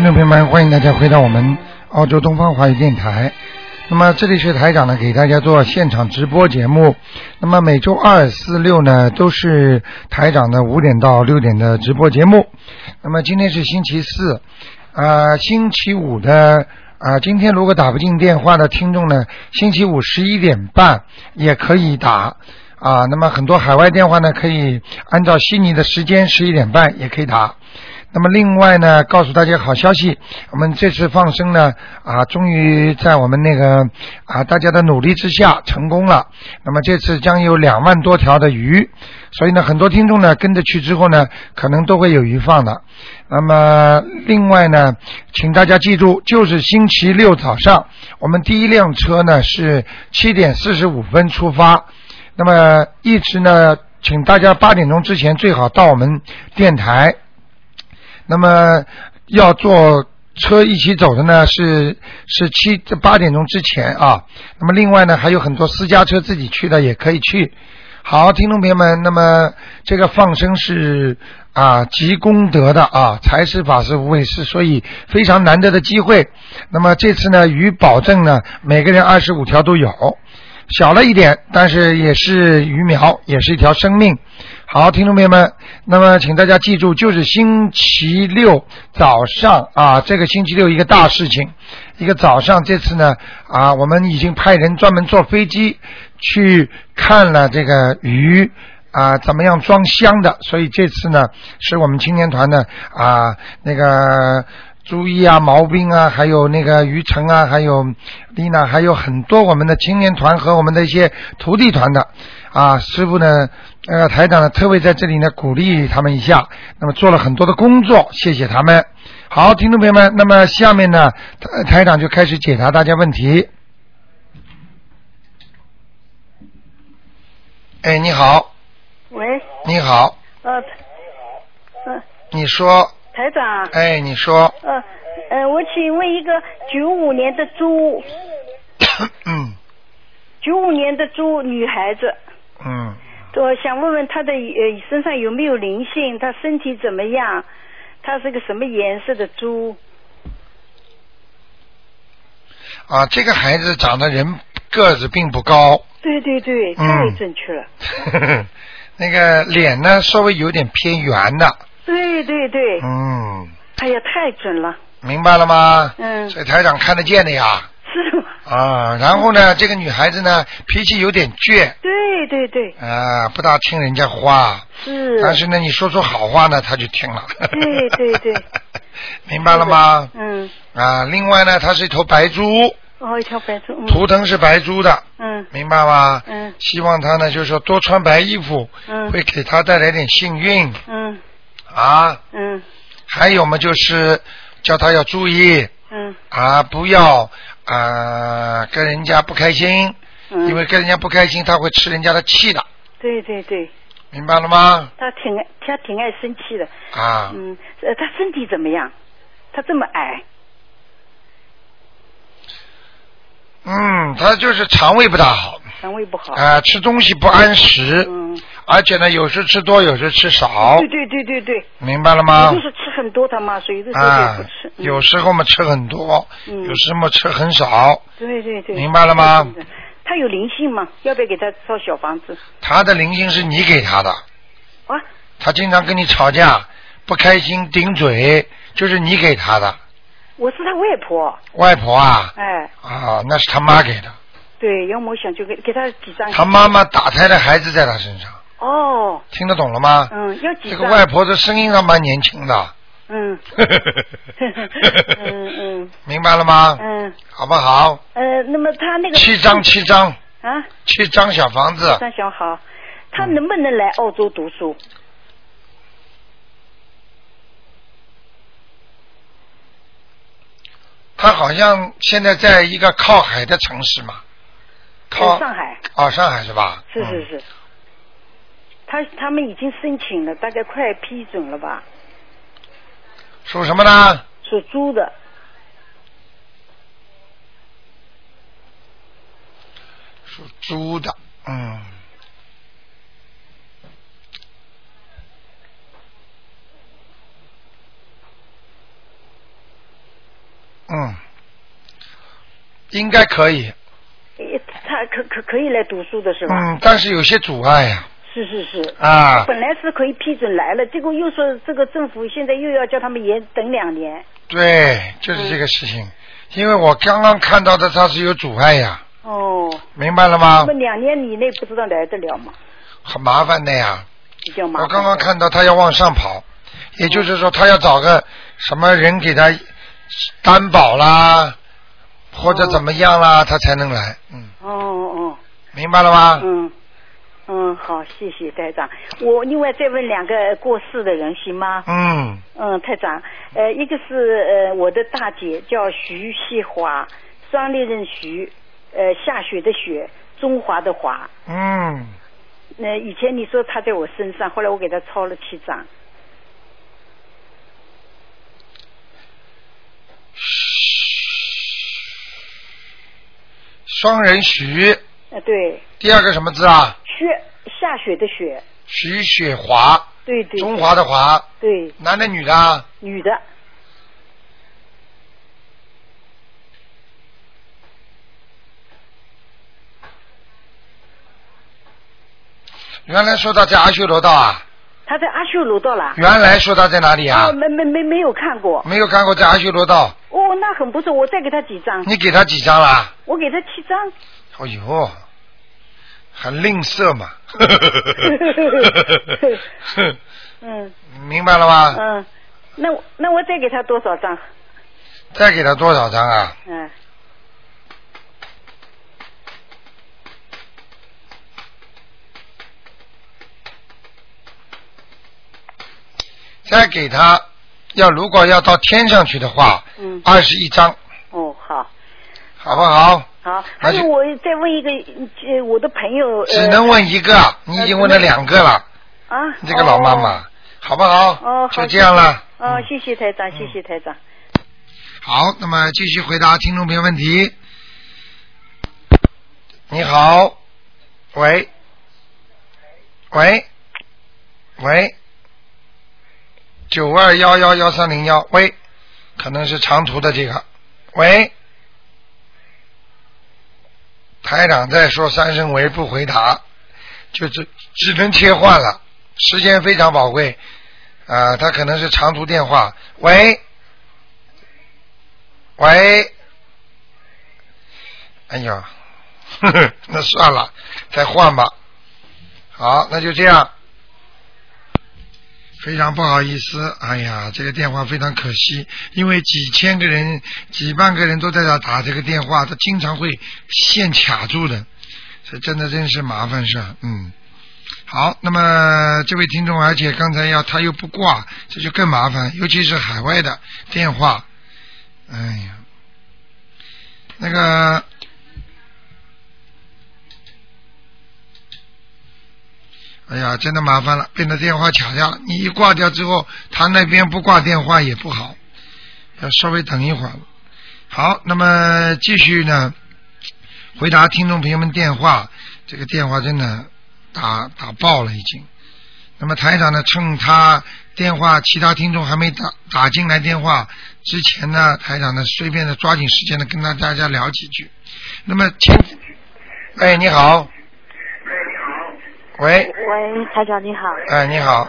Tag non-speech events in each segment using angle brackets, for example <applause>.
听众朋友们，欢迎大家回到我们澳洲东方华语电台。那么这里是台长呢，给大家做现场直播节目。那么每周二、四、六呢，都是台长的五点到六点的直播节目。那么今天是星期四，啊，星期五的啊，今天如果打不进电话的听众呢，星期五十一点半也可以打啊。那么很多海外电话呢，可以按照悉尼的时间十一点半也可以打。那么另外呢，告诉大家好消息，我们这次放生呢，啊，终于在我们那个啊大家的努力之下成功了。那么这次将有两万多条的鱼，所以呢，很多听众呢跟着去之后呢，可能都会有鱼放的。那么另外呢，请大家记住，就是星期六早上，我们第一辆车呢是七点四十五分出发。那么一直呢，请大家八点钟之前最好到我们电台。那么要坐车一起走的呢，是是七八点钟之前啊。那么另外呢，还有很多私家车自己去的也可以去。好，听众朋友们，那么这个放生是啊积功德的啊，财是法是无畏是，所以非常难得的机会。那么这次呢，与保证呢，每个人二十五条都有，小了一点，但是也是鱼苗，也是一条生命。好，听众朋友们，那么请大家记住，就是星期六早上啊，这个星期六一个大事情，一个早上，这次呢啊，我们已经派人专门坐飞机去看了这个鱼啊，怎么样装箱的，所以这次呢，是我们青年团的啊那个朱毅啊、毛兵啊，还有那个于成啊，还有丽娜，还有很多我们的青年团和我们的一些徒弟团的啊师傅呢。呃，台长呢特别在这里呢鼓励他们一下，那么做了很多的工作，谢谢他们。好，听众朋友们，那么下面呢，台长就开始解答大家问题。哎，你好。喂。你好。呃。嗯。你说。台长。哎，你说。呃，呃，我请问一个九五年的猪。嗯。<coughs> 九五年的猪，女孩子。嗯。我想问问她的呃身上有没有灵性？她身体怎么样？她是个什么颜色的猪？啊，这个孩子长得人个子并不高。对对对，太正确了。<laughs> 那个脸呢，稍微有点偏圆的。对对对。嗯。哎呀，太准了。明白了吗？嗯。这台长看得见的呀。是吗？啊，然后呢，这个女孩子呢，脾气有点倔。对对对。啊，不大听人家话。是。但是呢，你说出好话呢，她就听了。对对对。<laughs> 明白了吗？嗯。啊，另外呢，她是一头白猪。哦，一条白猪。图腾是白猪的。嗯。明白吗？嗯。希望他呢，就是说多穿白衣服。嗯。会给他带来点幸运。嗯。啊。嗯。还有嘛，就是叫他要注意。嗯。啊，不要。啊，跟人家不开心，因为跟人家不开心，他会吃人家的气的。对对对。明白了吗？他挺爱，他挺爱生气的。啊。嗯，呃，他身体怎么样？他这么矮。嗯，他就是肠胃不大好。肠胃不好。啊，吃东西不按时。嗯。而且呢，有时吃多，有时吃少。对对对对对。明白了吗？就是吃很多，他妈所以有的时候也不吃。有时候嘛吃很多，有时候嘛吃很少。对对对。明白了吗？他有灵性吗？要不要给他造小房子？他的灵性是你给他的。啊。他经常跟你吵架，不开心，顶嘴，就是你给他的。我是他外婆。外婆啊。哎。啊，那是他妈给的。对，要么想就给给他几张。他妈妈打胎的孩子在他身上。哦，听得懂了吗？嗯，要几这个外婆的声音还蛮年轻的。嗯。<laughs> 嗯嗯。明白了吗？嗯。好不好？呃，那么他那个。七张，七张。啊。七张小房子。张小好，他能不能来澳洲读书？他好像现在在一个靠海的城市嘛。靠上海。哦，上海是吧？是是是。他他们已经申请了，大概快批准了吧？属什么呢？属猪的。属猪的，嗯。嗯，应该可以，他可可可以来读书的是吧？嗯，但是有些阻碍呀、是是是。啊，本来是可以批准来了，结果又说这个政府现在又要叫他们延等两年。对，就是这个事情，因为我刚刚看到的他是有阻碍呀，哦，明白了吗那么？两年以内不知道来得了吗？很麻烦的呀。比较麻烦。我刚刚看到他要往上跑，也就是说他要找个什么人给他担保啦，或者怎么样啦，他才能来。嗯，哦哦，明白了吗？嗯嗯，好，谢谢台长。我另外再问两个过世的人行吗？嗯，嗯，台长，呃，一个是呃我的大姐叫徐细华，双立人徐，呃下雪的雪，中华的华。嗯，那、以前你说她在我身上，后来我给她抄了七张。双人徐，呃，对，第二个什么字啊？雪下雪的雪，徐雪华，对对。中华的华，对，男的女的啊？女的。原来说他在阿修罗道啊？他在阿修罗道啦。原来说他在哪里啊哦，？没没没没有看过。没有看过在阿修罗道，哦，那很不错，我再给他几张。你给他几张啦？我给他七张。哦呦，很吝啬嘛。<laughs> 嗯明白了吗？嗯，那我那我再给他多少张？再给他多少张啊？嗯，再给他，要如果要到天上去的话，嗯二十一张，哦，好，好不好？好。还有我再问一个，呃，我的朋友。呃只能问一个，你已经问了两个了，啊。你这个老妈妈，好不好？哦，好就这样了。哦，嗯谢谢台长，谢谢台长。好，那么继续回答听众朋友问题。你好，喂，喂，喂，九二幺幺幺三零幺，喂，可能是长途的这个，喂，台长在说三声喂不回答，就只只能切换了，时间非常宝贵，啊、他可能是长途电话，喂。喂，哎呀，呵呵，那算了，再换吧。好，那就这样。非常不好意思，哎呀，这个电话非常可惜，因为几千个人、几万个人都在这打这个电话，他经常会线卡住的，这真的真是麻烦事。嗯，好，那么这位听众，而且刚才要他又不挂，这就更麻烦，尤其是海外的电话。哎呀，那个，哎呀，真的麻烦了，被那电话卡掉了。你一挂掉之后，他那边不挂电话也不好，要稍微等一会儿。好，那么继续呢，回答听众朋友们电话。这个电话真的打打爆了已经。那么台长呢，趁他电话其他听众还没打打进来电话之前呢，台长呢随便的抓紧时间的跟大大家聊几句。那么请，哎，你好，喂，喂，台长你好，哎，你好，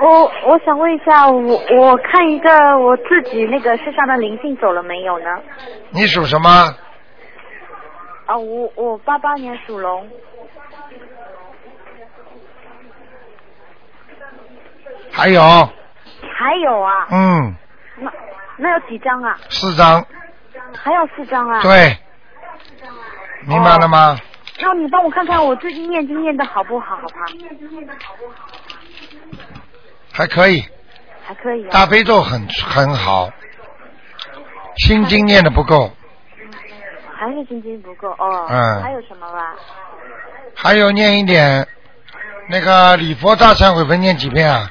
我我想问一下，我我看一个我自己那个身上的灵性走了没有呢？你属什么？啊，我我八八年属龙，还有，还有啊，嗯，那那有几张啊？四张，还有四张啊？。对，明白了吗？那你帮我看看我最近念经念的好不好，好吧？还可以，还可以啊。大悲咒很很好，心经念的不够，还是心经不够哦。嗯还有什么吧？还有念一点那个礼佛大忏悔文念几遍啊？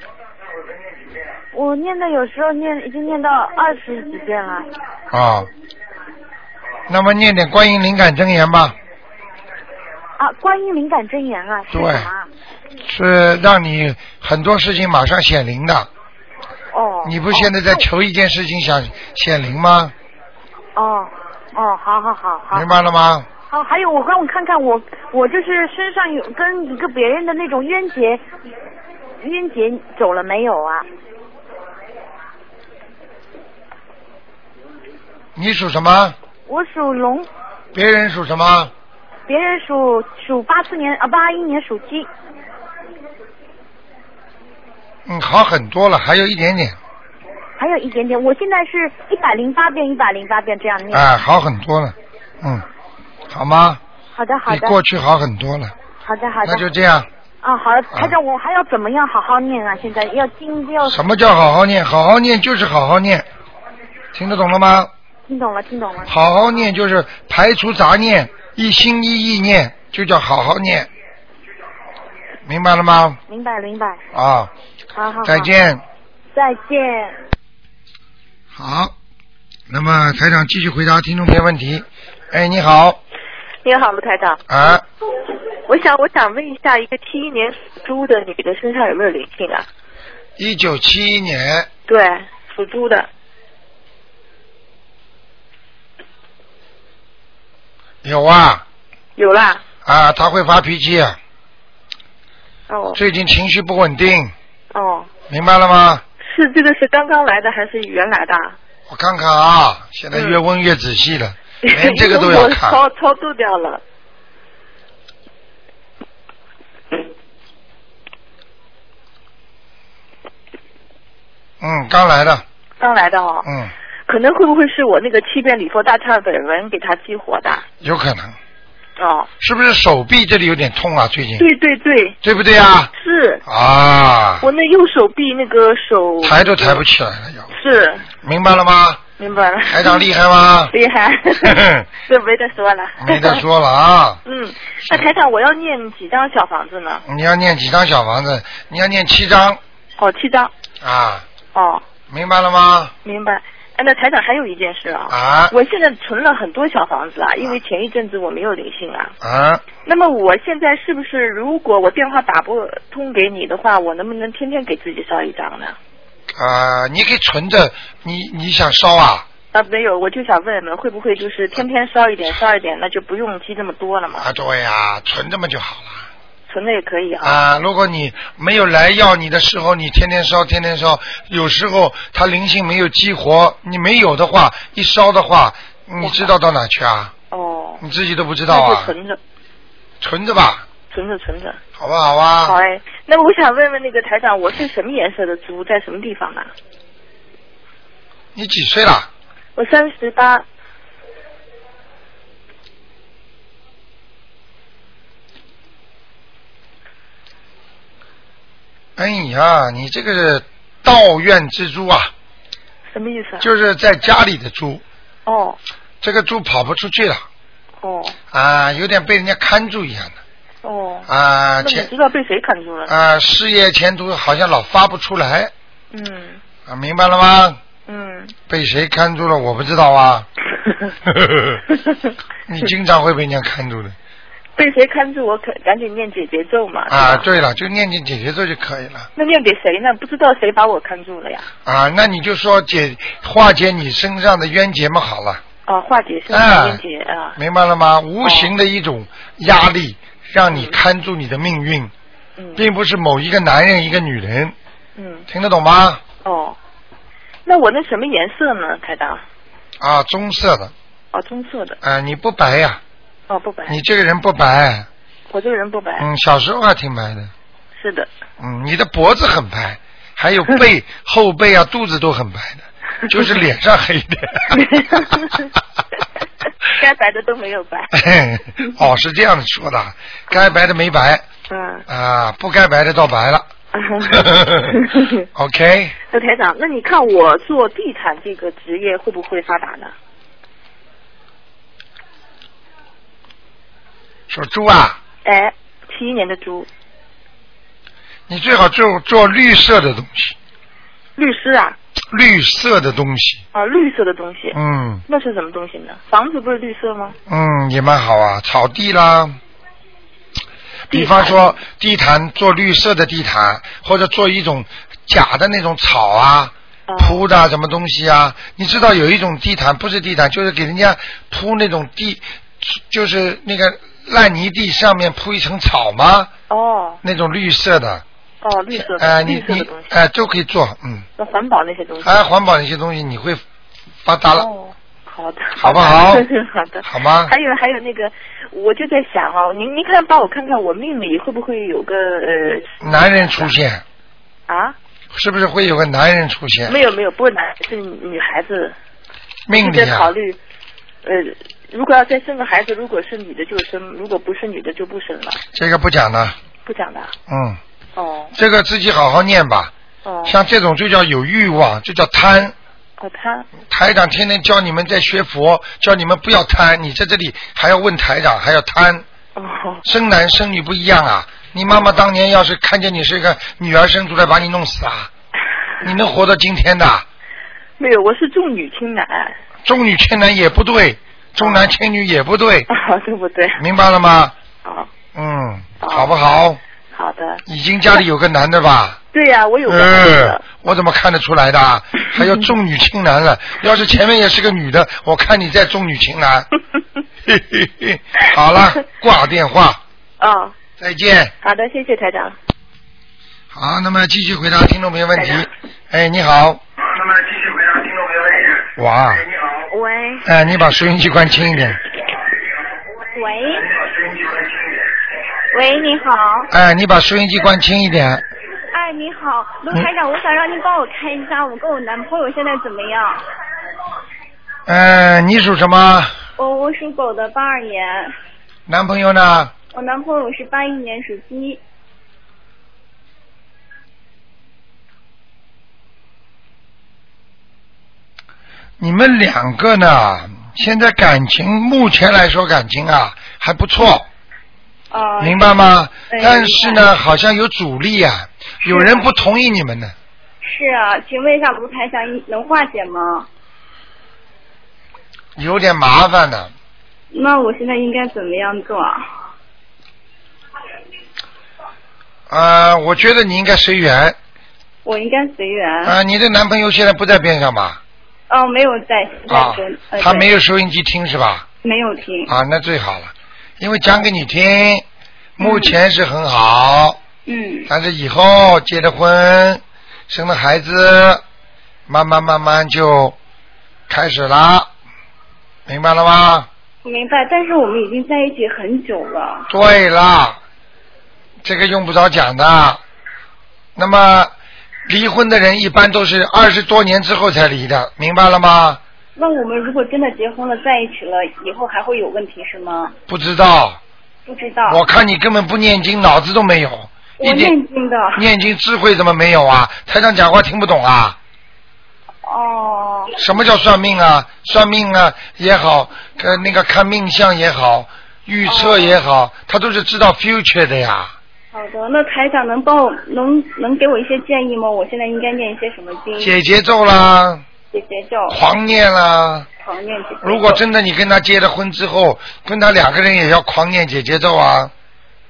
我念的有时候念已经念到二十几遍了。啊，那么念点观音灵感真言吧，啊，观音灵感真言啊，是什对么啊？是让你很多事情马上显灵的。哦。你不现在在哦求一件事情想显灵吗？哦哦，好好好好明。白了吗？好，还有我让我看看我我就是身上有跟一个别人的那种冤结，冤结走了没有啊？你属什么？我属龙，别人属什么？别人属属八四年啊八一年属鸡。嗯，好很多了，还有一点点，还有一点点，我现在是一百零八遍，一百零八遍这样念。哎，好很多了，嗯，好吗？好的，好的比的，过去好很多了，好的，好的。那就这样。啊，好的，台长，我还要怎么样好好念啊？现在要经要什么叫好好念？好好念就是好好念，听得懂了吗？听懂了，听懂了。好好念就是排除杂念，一心一意念，就叫好好念，明白了吗？明白，明白。啊，好好好。再。见。再见。好，那么台长继续回答听众朋友问题。哎，你好，你好，卢台长。啊，我想，我想问一下，一个七一年属猪的女的身上有没有灵性啊？一九七一年，对，属猪的。有啊，有啦。啊，他会发脾气，哦最近情绪不稳定，哦，明白了吗？是这个是刚刚来的还是原来的？我看看啊，现在越问越仔细了，连这个都要我 <laughs> 看。超超度掉了。嗯，刚来的，刚来的哦。嗯，可能会不会是我那个七遍礼佛大忏悔文给他激活的？有可能，哦，是不是手臂这里有点痛啊？最近，对对对，对不对啊？是啊，我那右手臂那个手抬都抬不起来了，要是明白了吗？明白了。台长厉害吗？<laughs> 厉害，<laughs> 这没得说了。没得说了啊！<laughs> 嗯，那台长，我要念几张小房子呢？你要念几张小房子？你要念七张哦，七张。啊，哦，明白了吗？明白。哎，那台长还有一件事啊，啊我现在存了很多小房子啊，因为前一阵子我没有灵性啊。啊，那么我现在是不是，如果我电话打不通给你的话，我能不能天天给自己烧一张呢？啊，你可以存着，你你想烧啊？啊，没有，我就想问问，会不会就是天天烧一点，烧一点，那就不用积这么多了嘛？啊，对呀、存着嘛就好了。存着也可以啊。啊，如果你没有来要你的时候，你天天烧，天天烧，有时候它灵性没有激活，你没有的话，一烧的话，你知道到哪去啊？哦，你自己都不知道啊？存着，存着吧，存着，存着。好不好啊？好哎，那么我想问问那个台长，我是什么颜色的猪，在什么地方呢？你几岁了？我三十八，哎呀，你这个是道院之猪啊，什么意思啊？就是在家里的猪，哦这个猪跑不出去了哦啊，有点被人家看住一样的哦。啊，前知道被谁看住了？啊事业前途好像老发不出来嗯啊，明白了吗？嗯。被谁看住了我不知道啊，<laughs> <laughs> 你经常会被人家看住的被谁看住？我可赶紧念姐姐咒嘛。啊。对了，就念念姐姐咒就可以了那念给谁呢？不知道谁把我看住了呀？啊。那你就说解化解你身上的冤结嘛，好了。哦，化解身上的冤结啊。明白了吗？无形的一种压力，让你看住你的命运，嗯并不是某一个男人一个女人，嗯听得懂吗？哦。那我那什么颜色呢，台长？啊，棕色的，哦，棕色的。啊，你不白呀、哦，不白。你这个人不白，我这个人不白。嗯，小时候还挺白的，是的。嗯，你的脖子很白，还有背 <laughs> 后背啊、肚子都很白的，<laughs> 就是脸上黑一点。<laughs> 该白的都没有白。哦，是这样说的，该白的没白嗯。啊，不该白的倒白了。OK，那台长，那你看我做地产这个职业会不会发达呢？属猪啊，哎，七一年的猪，你最好做做绿色的东西，律师啊，绿色的东西，啊，绿色的东西，嗯那是什么东西呢？房子不是绿色吗？嗯，也蛮好啊，草地啦。比方说地毯做绿色的地毯，或者做一种假的那种草啊，哦铺的什么东西啊？你知道有一种地毯不是地毯，就是给人家铺那种地，就是那个烂泥地上面铺一层草吗？哦那种绿色的，哦，绿色哎、的，你你绿色的东西，哎、都可以做，嗯，那环保那些东西。哎、环保那些东西你会发达了，哦，好的，好不好 <laughs> 好的好吗还？有还有那个，我就在想哦，您您看帮我看看我命里会不会有个呃男人出现，啊？是不是会有个男人出现？没有没有，不是男是女孩子。命里啊，在考虑，呃，如果要再生个孩子，如果是女的就生，如果不是女的就不生了，这个不讲了，不讲的。嗯，哦这个自己好好念吧。哦。像这种就叫有欲望，就叫贪。哦，贪台长天天教你们在学佛，教你们不要贪。你在这里还要问台长，还要贪，哦生男生女不一样啊！你妈妈当年要是看见你是一个女儿生出来，把你弄死啊！<laughs> 你能活到今天的？没有，我是重女轻男。重女轻男也不对，重男轻女也不对，啊，<laughs> 对不对？明白了吗？哦，嗯，哦好不好？好的。已经家里有个男的吧？对呀、我有个孩嗯子。，我怎么看得出来的？<laughs> 还要重女轻男了。要是前面也是个女的，我看你再重女轻男。嘿嘿嘿，好了，挂电话，哦，再见。好的，谢谢台长。好，那么继续回答听众朋友问题。哎，你好。那么继续回答听众朋友问题。哇，喂哎，你把收音机关轻一点。喂喂，你好，哎，你把收音机关轻一点。哎，你好，卢台长，我想让您帮我看一下，我跟我男朋友现在怎么样？嗯，你属什么？我我属狗的，八二年，男朋友呢？我男朋友是八一年属鸡。你们两个呢？现在感情目前来说感情啊还不错，啊、明白吗？对但是呢，好像有阻力啊，有人不同意你们呢。是啊，请问一下卢台长，能化解吗？有点麻烦呢。那我现在应该怎么样做？呃，我觉得你应该随缘。我应该随缘。啊、你的男朋友现在不在边上吧？哦，没有在在啊，呃，他没有收音机听是吧？没有听。啊，那最好了，因为讲给你听，目前是很好，嗯但是以后结了婚，生了孩子，慢慢慢慢就开始了，明白了吗？明白，但是我们已经在一起很久了。对了，这个用不着讲的。那么离婚的人一般都是二十多年之后才离的，明白了吗？那我们如果真的结婚了，在一起了，以后还会有问题是吗？不知道，不知道。我看你根本不念经，脑子都没有，我念经的。念经智慧怎么没有啊？台上讲话听不懂啊？哦，什么叫算命啊？算命啊也好，呃，那个看命相也好，预测也好，他都是知道 future 的呀。好的，那台长能帮我能能给我一些建议吗？我现在应该念一些什么经？解节奏啦，解结咒，狂念啦。狂念解结咒。如果真的你跟他结了婚之后，跟他两个人也要狂念解节奏啊，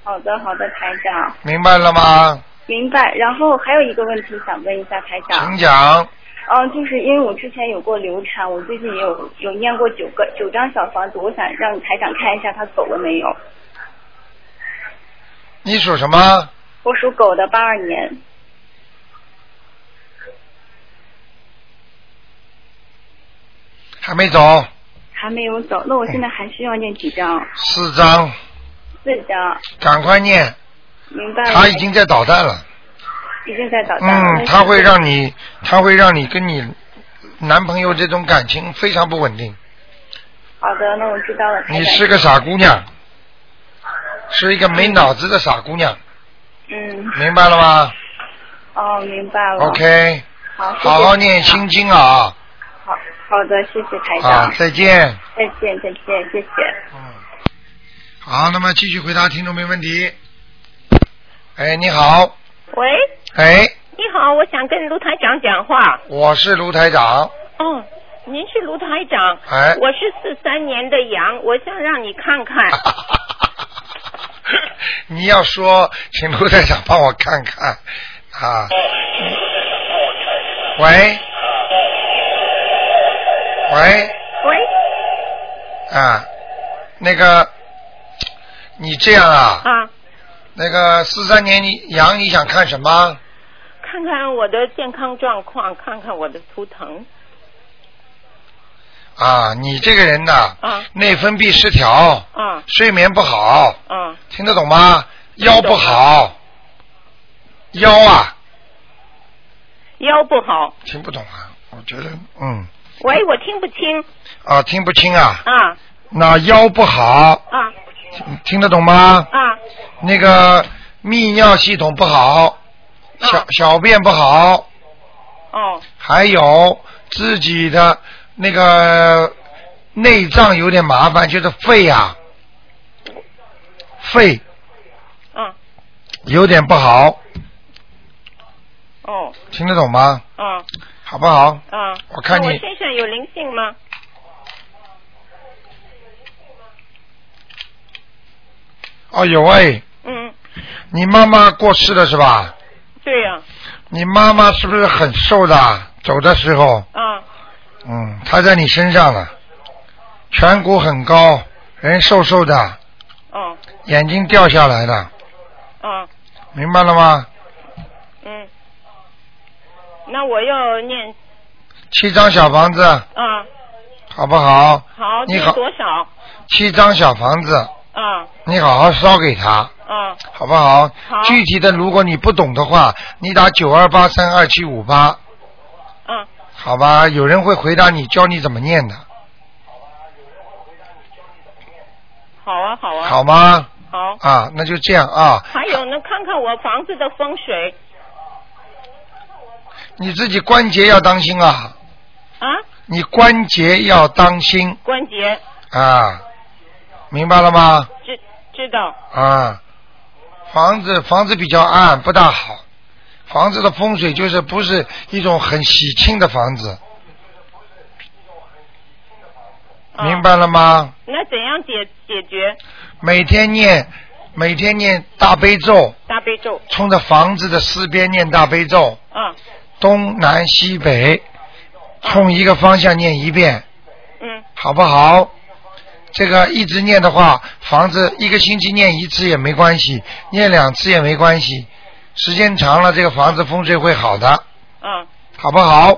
好的好的，台长明白了吗？明白。然后还有一个问题想问一下台长请，讲。嗯，就是因为我之前有过流产，我最近也有有念过九个九张小房子，我想让台长看一下他走了没有。你属什么？我属狗的，八二年。还没走，还没有走，那我现在还需要念几张？四张，四张，赶快念。明白了。他已经在捣蛋了。已经在捣蛋了。嗯，他会让你，他会让你跟你男朋友这种感情非常不稳定。好的，那我知道了。你是个傻姑娘，是一个没脑子的傻姑娘，嗯，明白了吗哦，明白了。？OK，好，谢谢好好念心经啊！好好的，谢谢台长。啊，再见。再见，再见，谢谢。嗯，好，那么继续回答听众没问题。哎，你好，喂，哎，你好，我想跟卢台长讲话。我是卢台长，哦，您是卢台长。哎我是四三年的羊，我想让你看看。<laughs> 你要说，请卢台长帮我看看啊。喂，喂喂，啊，那个你这样啊，啊，那个四三年你羊你想看什么？看看我的健康状况，看看我的图腾。啊，你这个人呐，啊内分泌失调，啊睡眠不好，啊，听得懂吗？腰不好，腰啊，腰不好。听不懂啊？我觉得，嗯，喂，我听不清。啊，听不清啊。啊那腰不好，啊听听得懂吗？啊那个泌尿系统不好，小啊小便不好，哦还有自己的那个内脏有点麻烦，就是肺啊，肺嗯有点不好，哦听得懂吗？嗯好不好？嗯。我看你那我身上有灵性吗？哦，有哎，嗯，你妈妈过世了是吧？对呀、你妈妈是不是很瘦的？走的时候，啊。嗯，他在你身上了，颧骨很高，人瘦瘦的，嗯。眼睛掉下来的，嗯。明白了吗？嗯。那我要念。七张小房子，嗯，好不好？好，念你好。多少？七张小房子，嗯。你好好烧给他，嗯。好不好？好。具体的，如果你不懂的话，你打九二八三二七五八，啊，好吧？有人会回答你，教你怎么念的，好啊好啊。好吗？好。啊，那就这样啊。还有呢，看看我房子的风水你自己关节要当心啊，啊，你关节要当心关节啊，明白了吗？知知道啊，房子房子比较暗，不大好。房子的风水就是不是一种很喜庆的房子，啊明白了吗？那怎样解解决？每天念，每天念大悲咒，大悲咒？冲着房子的四边念大悲咒，啊东南西北，冲一个方向念一遍，嗯。好不好？这个一直念的话，房子一个星期念一次也没关系，念两次也没关系，时间长了，这个房子风水会好的，嗯，好不好？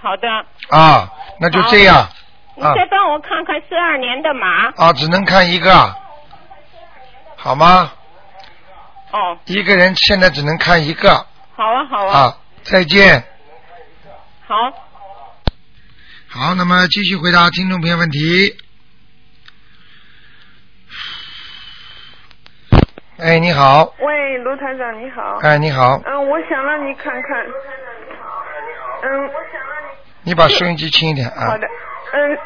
好的。啊，那就这样你啊再帮我看看四二年的马。啊，只能看一个，好吗？哦，一个人现在只能看一个好啊好啊。啊，再见。好。好，那么继续回答听众朋友问题。哎，你好，喂，卢台长你好。哎，你好，嗯，我想让你看看。嗯，我想让你你把收音机轻一点啊好。的。嗯，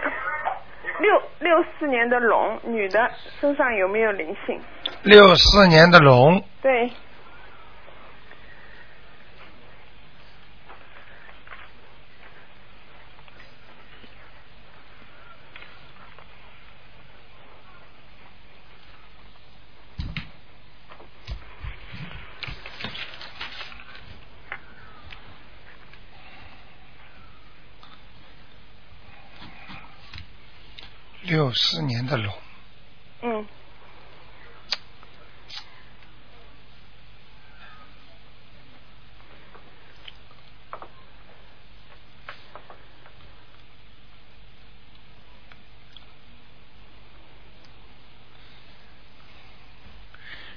六六四年的龙，女的，身上有没有灵性？六四年的龙，对，六四年的龙，嗯，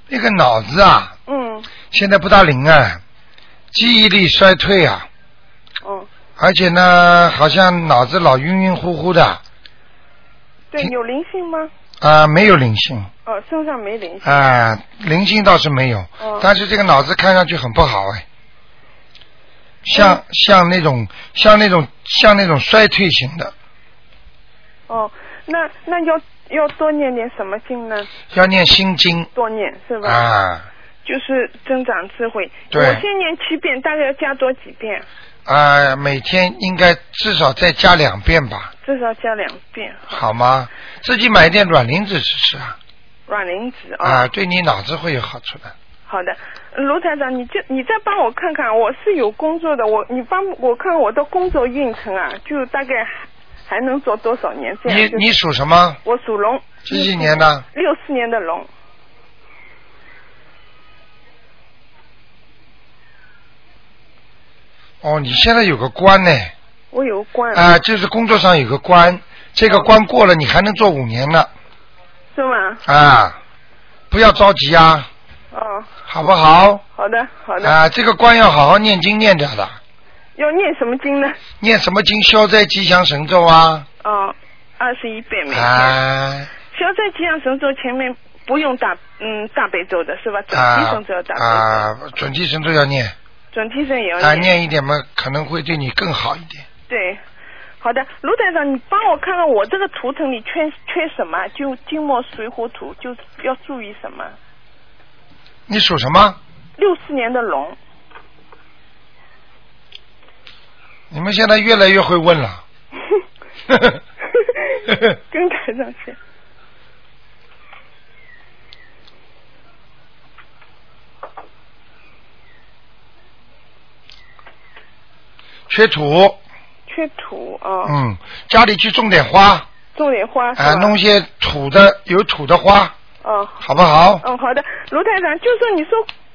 那个脑子啊，嗯，现在不大灵啊，记忆力衰退啊，哦，而且呢，好像脑子老晕晕乎乎的，对，有灵性吗？啊、没有灵性，哦，身上没灵性。啊、灵性倒是没有，哦但是这个脑子看上去很不好哎，像、像那种像那种像那种衰退型的，哦，那那要要多念点什么经呢？要念心经多念是吧？啊就是增长智慧。对我先念七遍，大概要加多几遍？啊，每天应该至少再加两遍吧，至少加两遍。好吗？自己买一点软磷脂吃吃啊，软磷脂啊，对你脑子会有好处的。好的，卢台长，你就你再帮我看看，我是有工作的，我你帮我看我的工作运程啊，就大概还能做多少年这样？你你属什么？我属龙。几几年的？六四年的龙。哦，你现在有个官呢，我有个关。啊、就是工作上有个官，这个关过了，你还能做五年呢，是吗？啊，不要着急啊，哦，好不好？好的好的。啊，这个关要好好念经念掉的，要念什么经呢？念什么经？消灾吉祥神咒啊，哦，二十一遍每天。啊消灾吉祥神咒前面不用大嗯大悲咒的是吧？准提啊神咒要大悲咒，啊，准提神咒要念，准提神也要啊，念一点嘛，可能会对你更好一点。对，好的，卢台长，你帮我看看我这个图腾里缺缺什么？就金木水火土，就要注意什么？你属什么？六四年的龙，你们现在越来越会问了。<laughs> <laughs> 跟台上去。缺土，缺土啊，嗯，家里去种点花，种点花是啊，弄些土的有土的花，哦，好不好？嗯，好的，卢台长，就说你说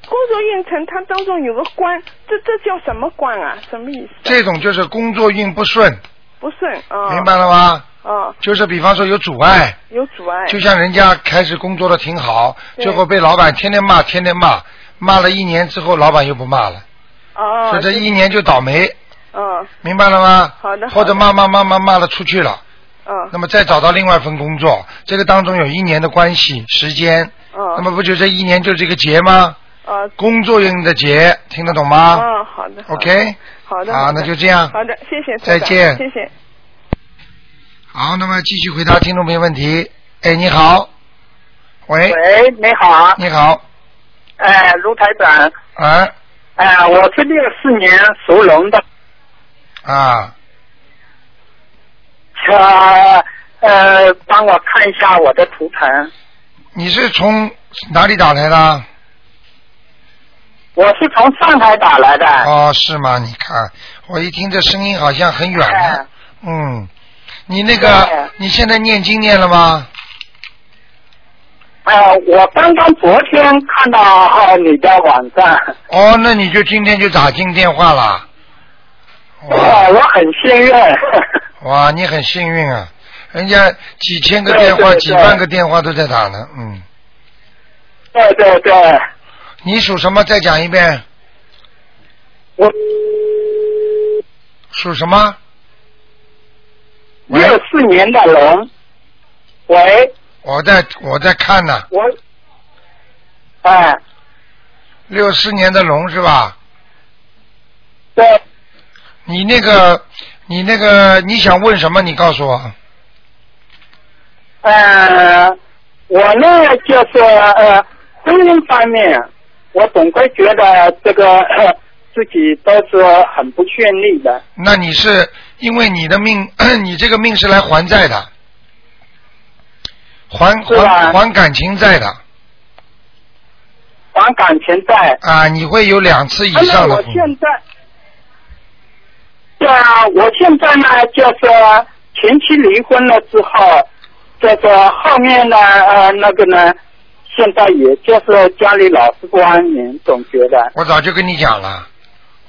工作运程它当中有个官，这这叫什么官啊？什么意思？这种就是工作运不顺，不顺啊。明白了吗？哦，就是比方说有阻碍，有阻碍。就像人家开始工作的挺好，对最后被老板天天骂，天天骂，骂了一年之后，老板又不骂了，哦。所以这一年就倒霉，哦明白了吗？好的或者骂骂骂骂骂了出去了，嗯。那么再找到另外一份工作，这个当中有一年的关系时间，嗯。那么不就这一年就这个结吗？啊。工作用的结，听得懂吗？嗯，好的。好的。OK，好的。好那就这样。好的，谢谢。再见。谢谢。好，那么继续回答听众朋友问题。哎，你好，喂，喂，你好，你好，哎，卢台长，啊。哎，我是六四年属龙的，啊，呃呃，帮我看一下我的图腾，你是从哪里打来的？我是从上海打来的，哦，是吗？你看，我一听这声音好像很远。嗯，你那个，你现在念经念了吗？呃，我刚刚昨天看到呃你的网站，哦，那你就今天就打进电话了。哇，我很幸运，<laughs> 哇，你很幸运啊！人家几千个电话、对对对几万个电话都在打呢。嗯，对对对，你属什么？再讲一遍。我属什么？六四年的龙，喂，我在我在看呢，我，哎，六四年的龙是吧？对，你那个，你那个，你想问什么？你告诉我。呃，我呢就是呃婚姻方面，我总归觉得这个、呃、<clears throat> 自己都是很不顺利的。那你是因为你的命，<clears throat> 你这个命是来还债的，还还还感情债的还感情债，啊！你会有两次以上的么我。现在，对啊，我现在呢就是前妻离婚了之后，就是后面呢呃那个呢，现在也就是家里老是不安宁，总觉得。我早就跟你讲了，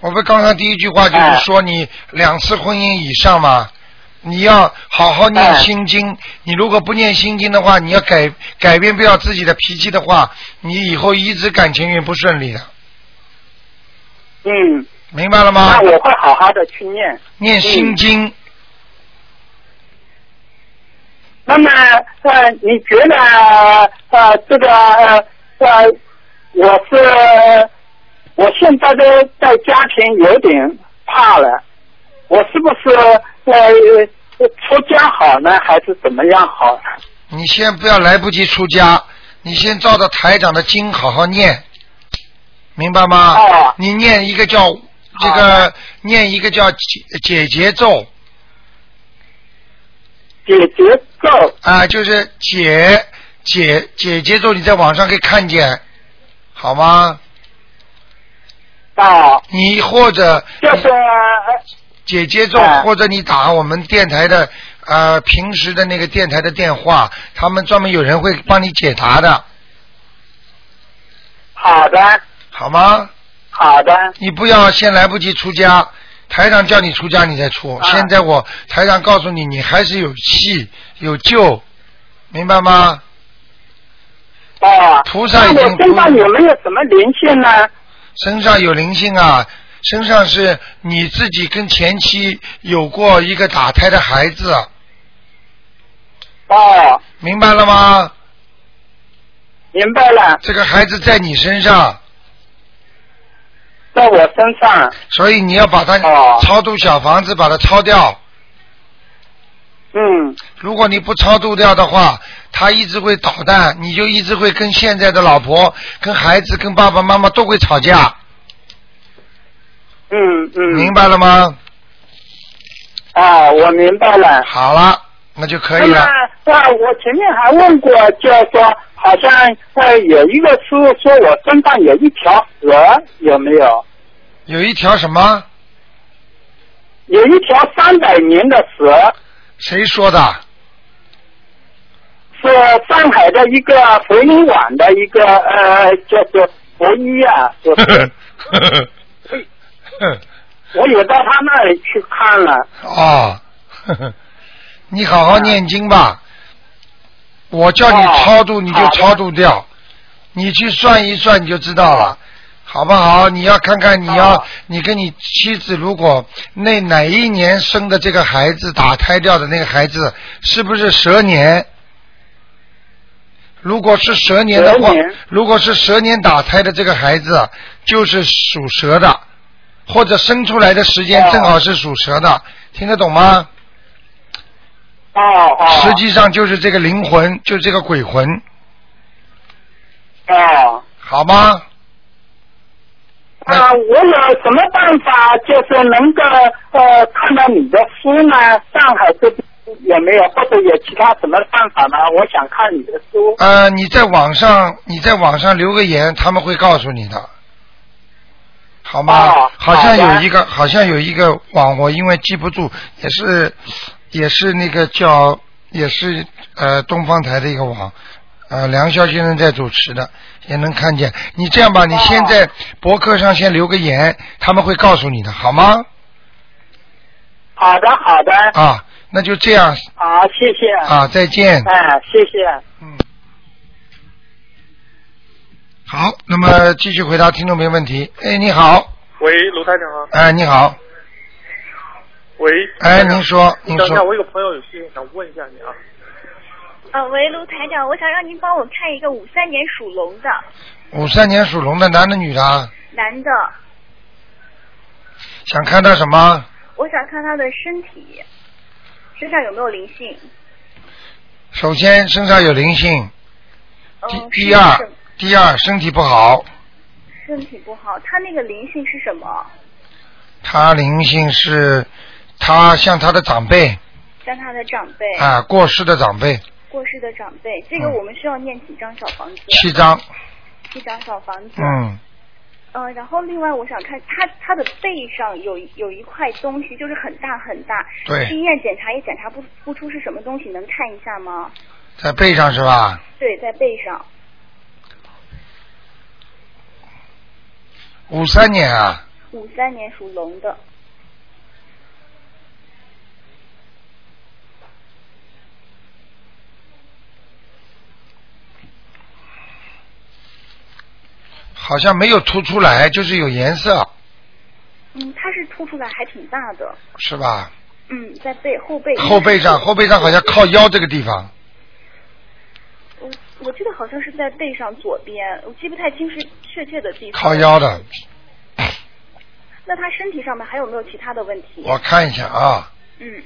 我不刚刚第一句话就是哎说你两次婚姻以上嘛，你要好好念哎心经。你如果不念心经的话，你要改改变不了自己的脾气的话，你以后一直感情运不顺利的，嗯，明白了吗那？我会好好的去念。念心经，那么呃，你觉得呃这个呃呃，我是我现在的在家庭有点怕了，我是不是呃出家好呢，还是怎么样好呢？你先不要来不及出家，你先照着台长的经好好念，明白吗？哦你念一个叫这个念一个叫解解结咒。解决咒。啊，就是解解解结咒，你在网上可以看见，好吗？啊，你或者就是呃姐姐咒，哎或者你打我们电台的呃平时的那个电台的电话，他们专门有人会帮你解答的，好的，好吗？好的，你不要先来不及出家，台长叫你出家你再出。啊现在我台长告诉你，你还是有气有救，明白吗？哦，菩萨已经身上有没有什么灵性呢？身上有灵性啊，身上是你自己跟前妻有过一个打胎的孩子，哦，明白了吗？明白了，这个孩子在你身上，在我身上。所以你要把它哦超度小房子，把它超掉。嗯，如果你不超度掉的话，他一直会捣蛋，你就一直会跟现在的老婆、跟孩子、跟爸爸妈妈都会吵架，嗯嗯。明白了吗？啊，我明白了。好了，那就可以了。，啊，我前面还问过，就是说，好像呃有一个师傅说我身上有一条蛇，有没有？有一条什么？有一条三百年的蛇，谁说的？是上海的一个佛音网的一个呃，叫做佛医啊，<laughs> 我也到他那里去看了。哦，呵 <laughs> 呵你好好念经吧。我叫你哦超度，你就超度掉。你去算一算，你就知道了，好不好？你要看看，你要哦你跟你妻子，如果那哪一年生的这个孩子打胎掉的那个孩子，是不是蛇年？如果是蛇年的话，如果是蛇年打胎的这个孩子，就是属蛇的，或者生出来的时间哦正好是属蛇的，听得懂吗？哦哦。实际上就是这个灵魂，就是这个鬼魂，哦。好吗？啊，我有什么办法，就是能够呃看到你的书呢？上海这边有没有，或者有其他什么办法呢？我想看你的书。呃，你在网上，你在网上留个言，他们会告诉你的，好吗？哦好像有一个，好像有一个网，我因为记不住，也是，也是那个叫，也是呃东方台的一个网，呃梁霄先生在主持的，也能看见。你这样吧，你哦先在博客上先留个言，他们会告诉你的，好吗？好的，好的，啊，那就这样好，谢谢。啊，再见。哎，谢谢。嗯，好，那么继续回答听众朋友问题。哎，你好，喂，卢台长啊。哎，你好，喂。哎，您说，您等一下，说，我有个朋友有事情想问一下你啊。呃，喂，卢台长，我想让您帮我看一个五三年属龙的五三年属龙的男的女的啊，男的，想看他什么？我想看他的身体，身上有没有灵性？首先身上有灵性，嗯、第是第二第二身体不好，身体不好，他那个灵性是什么？他灵性是他像他的长辈像他的长辈，啊，过世的长辈过世的长辈，这个嗯我们需要念几张小房子？七张，七张小房子。嗯，呃，然后另外我想看他他的背上有有一块东西，就是很大很大，对去医院检查也检查不不出是什么东西，能看一下吗？在背上是吧？对，在背上。五三年啊，五三年属龙的，好像没有凸出来，就是有颜色，嗯，它是凸出来还挺大的，是吧？嗯，在背后背后背上，后背上好像靠腰这个地方，我我记得好像是在背上左边，我记不太清是确切的地方。靠腰的。那他身体上面还有没有其他的问题？我看一下啊，嗯，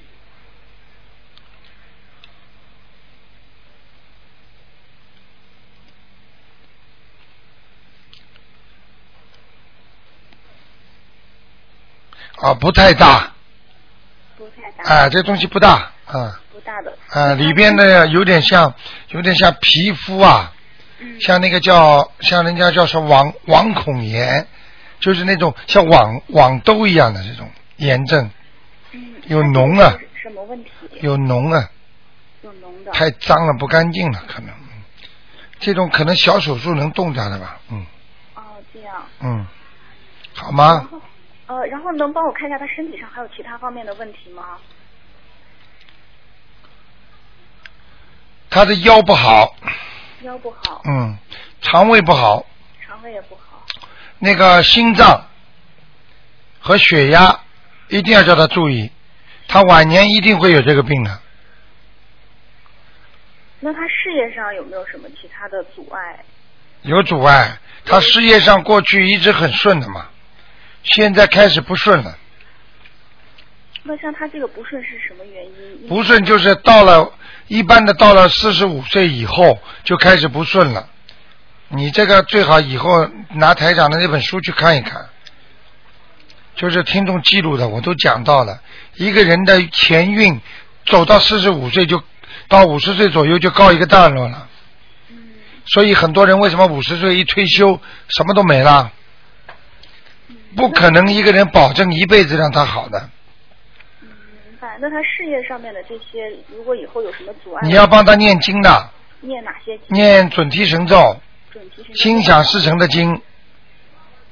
啊不太大，不太大，啊、这东西不大，啊、不大的。啊，里边的有点像，有点像皮肤啊，嗯。像那个叫像人家叫什么网网孔炎，就是那种像网网兜一样的这种炎症，嗯，有脓啊，什么问题？有脓啊，有脓的。太脏了不干净了，可能。嗯这种可能小手术能动掉的吧，嗯。哦，这样。嗯，好吗呃，然后能帮我看一下他身体上还有其他方面的问题吗？他的腰不好，腰不好，嗯，肠胃不好，肠胃也不好。那个心脏和血压一定要叫他注意，他晚年一定会有这个病的。那他事业上有没有什么其他的阻碍？有阻碍，他事业上过去一直很顺的嘛，现在开始不顺了。那像他这个不顺是什么原因？不顺就是到了一般的到了四十五岁以后就开始不顺了。你这个最好以后拿台长的那本书去看一看，就是听众记录的，我都讲到了。一个人的前运走到四十五岁就到五十岁左右就告一个段落了。所以很多人为什么五十岁一退休什么都没了？不可能一个人保证一辈子让他好的。明白。那他事业上面的这些，如果以后有什么阻碍，你要帮他念经的，念哪些经？念准提神咒，准提神咒心想事成的经，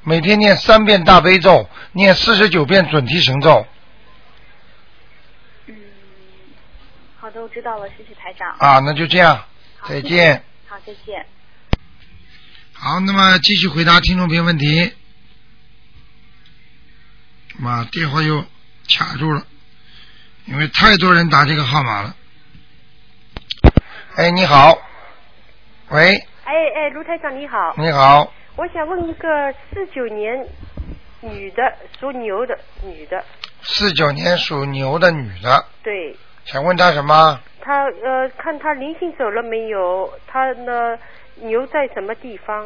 每天念三遍大悲咒，念四十九遍准提神咒嗯，好的，我知道了，谢谢台长。啊，那就这样，再见。好，再见。好，那么继续回答听众朋友问题。妈，电话又卡住了，因为太多人打这个号码了。哎，你好，喂，哎哎，卢台长你好，你好，我想问一个四九年女的，属牛的女的，四九年属牛的女的，对，想问她什么？她呃，看她灵性走了没有？她呢，牛在什么地方？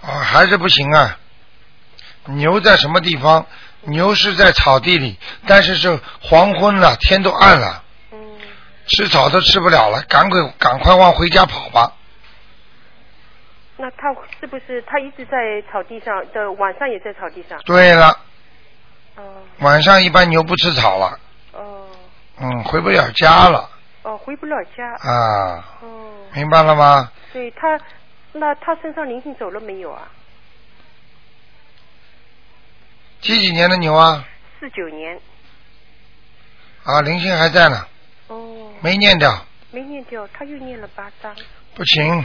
哦，还是不行啊。牛在什么地方？牛是在草地里，但是是黄昏了，天都暗了，嗯，吃草都吃不了了，赶快赶快往回家跑吧。那他是不是他一直在草地上的，晚上也在草地上？对了，哦晚上一般牛不吃草了，哦嗯，回不了家了哦，回不了家。啊，哦，明白了吗？对他，那他身上灵性走了没有啊？几几年的牛啊？四九年。啊，灵性还在呢，哦。没念掉，没念掉，他又念了八张。不行，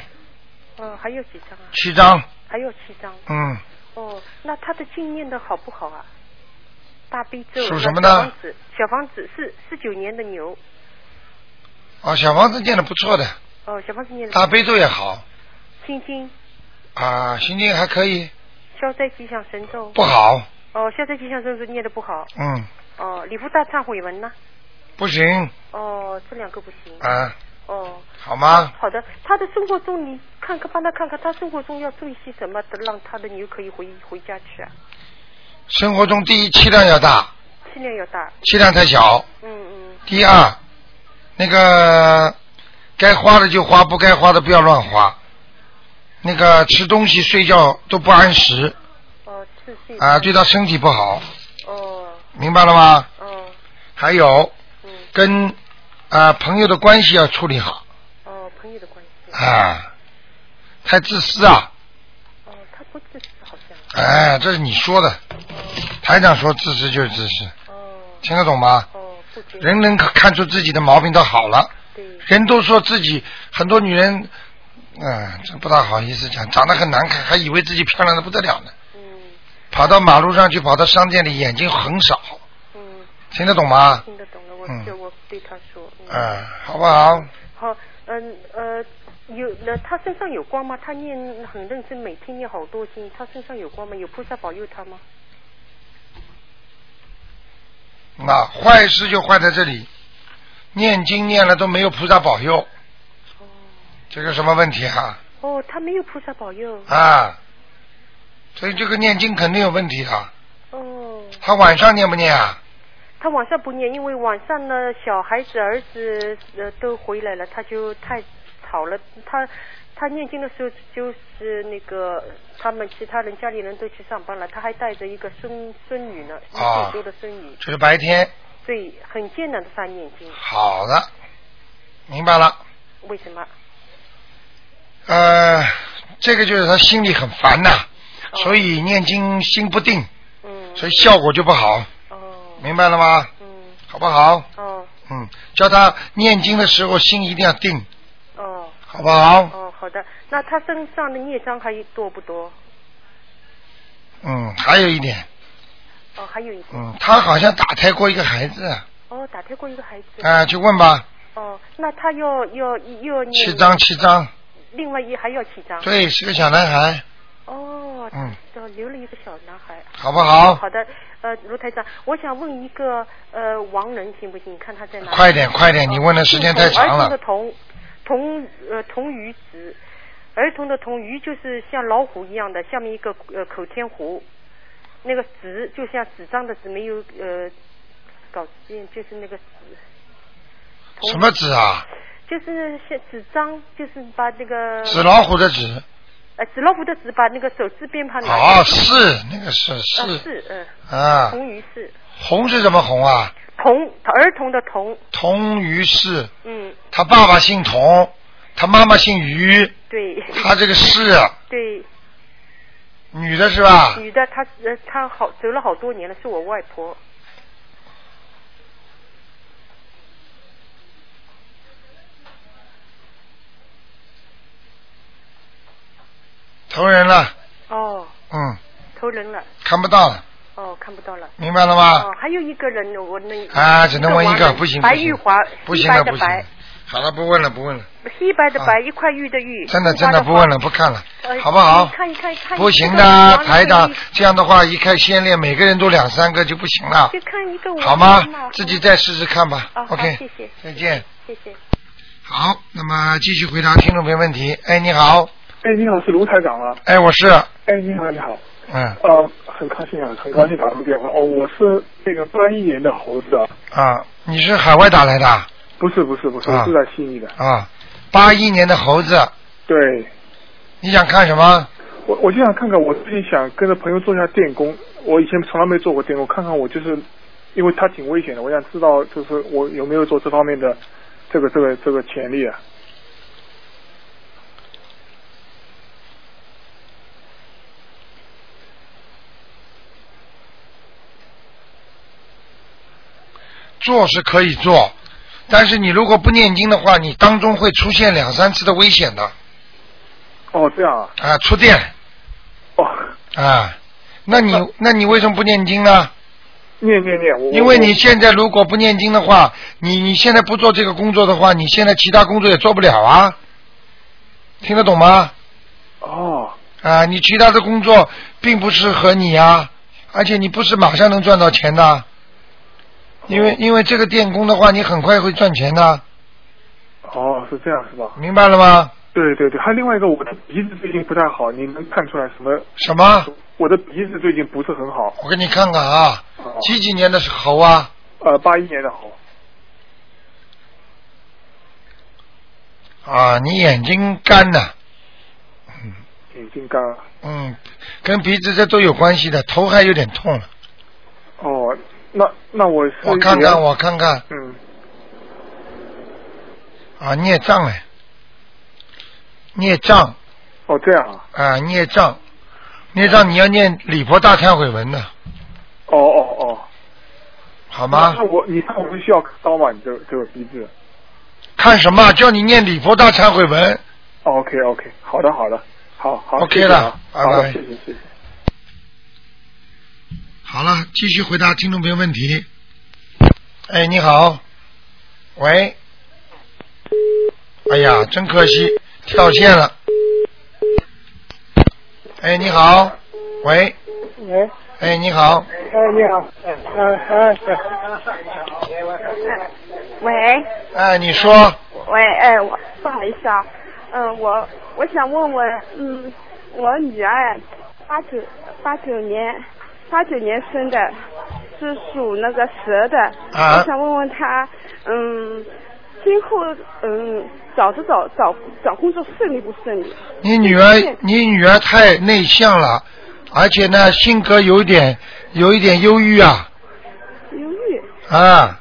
哦，还有几张啊？七张，还有七张。嗯，哦，那他的经念的好不好啊？大悲咒。属什么呢小房子，小房子是四九年的牛。哦，小房子念的不错的，哦，小房子念的。大悲咒也好心经，啊，心经还可以，消灾吉祥神咒。不。好，哦，消灾吉祥神咒念的不好。嗯，哦，礼佛大忏悔文呢？不行哦，这两个不行。啊，哦。好吗？好的，他的生活中你看看，帮他看看，他生活中要注意些什么，的，让他的牛可以回回家去啊？生活中第一气量要大，气量要大。气量太小。嗯嗯。第二，那个该花的就花，不该花的不要乱花。那个吃东西、睡觉都不按时哦，是是。啊，对他身体不好，哦。明白了吗？哦。还有，嗯。跟啊朋友的关系要处理好哦，朋友的关系。啊，太自私啊！哦，他不自私，好像。哎，这是你说的，台长说自私就是自私，哦。听得懂吗？哦，人能看出自己的毛病都好了，对。人都说自己很多女人，嗯，这不大好意思讲，长得很难看，还以为自己漂亮的不得了呢。嗯。跑到马路上去，跑到商店里，眼睛很少，嗯。听得懂吗？听得懂了，我嗯就我对他说。嗯，好不好？好，嗯呃，有那他身上有光吗？他念很认真，每天念好多经，他身上有光吗？有菩萨保佑他吗？那坏事就坏在这里，念经念了都没有菩萨保佑，这个什么问题啊？哦，他没有菩萨保佑。啊，所以这个念经肯定有问题的。哦。他晚上念不念啊？他晚上不念，因为晚上呢，小孩子、儿子呃都回来了，他就太吵了，他他念经的时候就是那个他们其他人家里人都去上班了，他还带着一个孙孙女呢，一啊岁多的孙女，就是白天。对，很艰难的在念经。好的，明白了。为什么？呃，这个就是他心里很烦呐、哦所以念经心不定，嗯，所以效果就不好。哦，明白了吗？嗯，好不好？哦，嗯，叫他念经的时候心一定要定，哦，好不好？哦，好的。那他身上的孽障还多不多？嗯，还有一点，哦，还有一点。嗯，他好像打胎过一个孩子，啊、哦，打胎过一个孩子。去问吧，哦，那他要要要念七张七张，另外一还要七张。对，是个小男孩，哦，嗯，哦，留了一个小男孩。好不好？好的，呃，卢台长，我想问一个呃亡人行不行？看他在哪。快点快点，你问的时间太长了儿童的。童，童呃童鱼子，儿童的童鱼就是像老虎一样的，下面一个呃口天湖，那个子就像纸张的纸，没有呃搞件，就是那个纸。什么纸啊？就是像纸张，就是把那个纸老虎的纸。呃纸老虎的纸，把那个手字边旁拿哦，是那个是啊是是嗯啊，红鱼是红是什么红啊？童儿童的童，童于是，嗯他爸爸姓童，他妈妈姓于，对。他这个是 <laughs> 对女的是吧？女的，她呃她好走了好多年了，是我外婆。投人了，哦，嗯，投人了。看不到了，哦，看不到了。明白了吗？哦，还有一个人，我那啊，只能问一个，不行，白玉华，不黑行了不行。好了，不问了，不问了，黑白的白，一块玉的玉。真的真的不问了，不看了，呃好不好？看一看看不行的，亡台长这样的话，一看先练，每个人都两三个就不行了，就看一个我好吗？自己再试试看吧。OK，谢谢再见。谢谢。好，那么继续回答听众朋友问题。哎，你好，哎，你好，是卢台长吗？哎，我是，哎，你好，你好，嗯呃，很高兴啊，很高兴打通电话。哦，我是那个八一年的猴子啊，啊，你是海外打来的啊不是不是不是，啊我住在悉尼的。啊？八一年的猴子，对，你想看什么？我我就想看看，我自己想跟着朋友做一下电工，我以前从来没做过电工，看看我就是，因为它挺危险的，我想知道就是我有没有做这方面的这个这个这个潜力啊？做是可以做，但是你如果不念经的话，你当中会出现两三次的危险的哦，这样啊，啊，触电哦，啊。那你那你为什么不念经呢？念念念，我因为你现在如果不念经的话，你你现在不做这个工作的话，你现在其他工作也做不了啊。听得懂吗？哦啊，你其他的工作并不适合你啊，而且你不是马上能赚到钱的，因为因为这个电工的话，你很快会赚钱的，哦，是这样是吧？明白了吗？对对对，还有另外一个，我的鼻子最近不太好，你能看出来什么？什么？我的鼻子最近不是很好。我给你看看啊，哦几几年的猴啊？呃，八一年的猴。啊，你眼睛干呐，眼睛干了。嗯，跟鼻子这都有关系的，头还有点痛了。哦，那那我我看看，我看看嗯，啊，孽障哎，孽障哦这样啊，啊，孽障，孽障你要念礼佛大忏悔文的，哦哦哦，好吗那？我你看我们需要刀吗？你这这个鼻子看什么？叫你念礼佛大忏悔文。？OK OK，好的好的，好好 OK 了拜拜谢谢谢谢。好了，继续回答听众朋友问题。哎，你好，喂，哎呀，真可惜，跳线了。哎，你好，喂，喂，哎，你好，哎，你好，哎，哎，喂。哎，你说，喂，哎，我不好意思啊，嗯，我我想问问，嗯，我女儿八九八九年八九年生的，是属那个蛇的，啊。我想问问他，嗯，今后嗯找着找找找工作顺利不顺利？你女儿，你女儿太内向了，而且呢，性格有点有一点忧郁啊。忧郁，啊！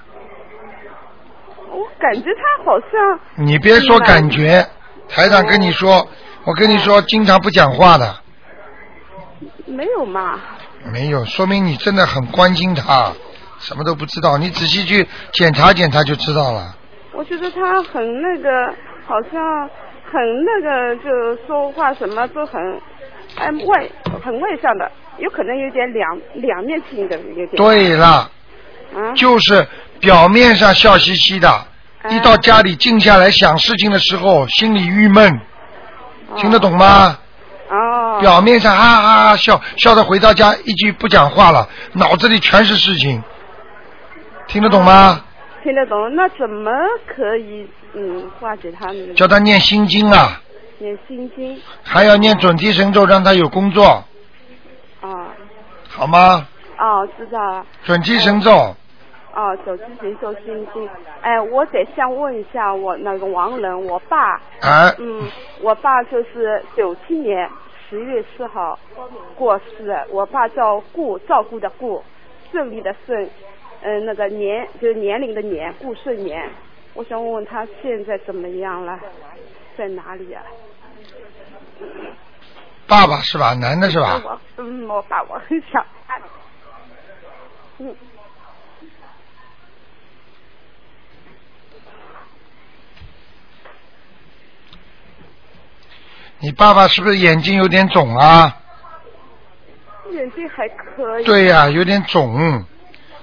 我感觉她好像你别说感觉，台长跟你说，我跟你说，经常不讲话的，没有嘛。没有，说明你真的很关心他，什么都不知道，你仔细去检查检查就知道了。我觉得他很那个，好像很那个，就说话什么都很，哎外很外向的，有可能有点两两面性的有点。对了，啊，就是表面上笑嘻嘻的，一到家里静下来想事情的时候，心里郁闷，听得懂吗？哦。表面上哈哈哈笑，笑着回到家一句不讲话了，脑子里全是事情，听得懂吗？听得懂，那怎么可以嗯化解他呢？叫他念心经啊，念心经还要念准提神咒，让他有工作，啊。好吗？哦，知道了。准提神咒，哦，走之前做心经。哎，我得先问一下我那个亡人，我爸。啊嗯，我爸就是九七年十月四号过世的。我爸叫顾，照顾的顾，顺利的顺，嗯、那个年就是年龄的年，顾顺年。我想问问他现在怎么样了，在哪里啊？爸爸是吧？男的是吧？我嗯，我爸我很想看。嗯。你爸爸是不是眼睛有点肿啊？眼睛还可以。对呀、有点肿，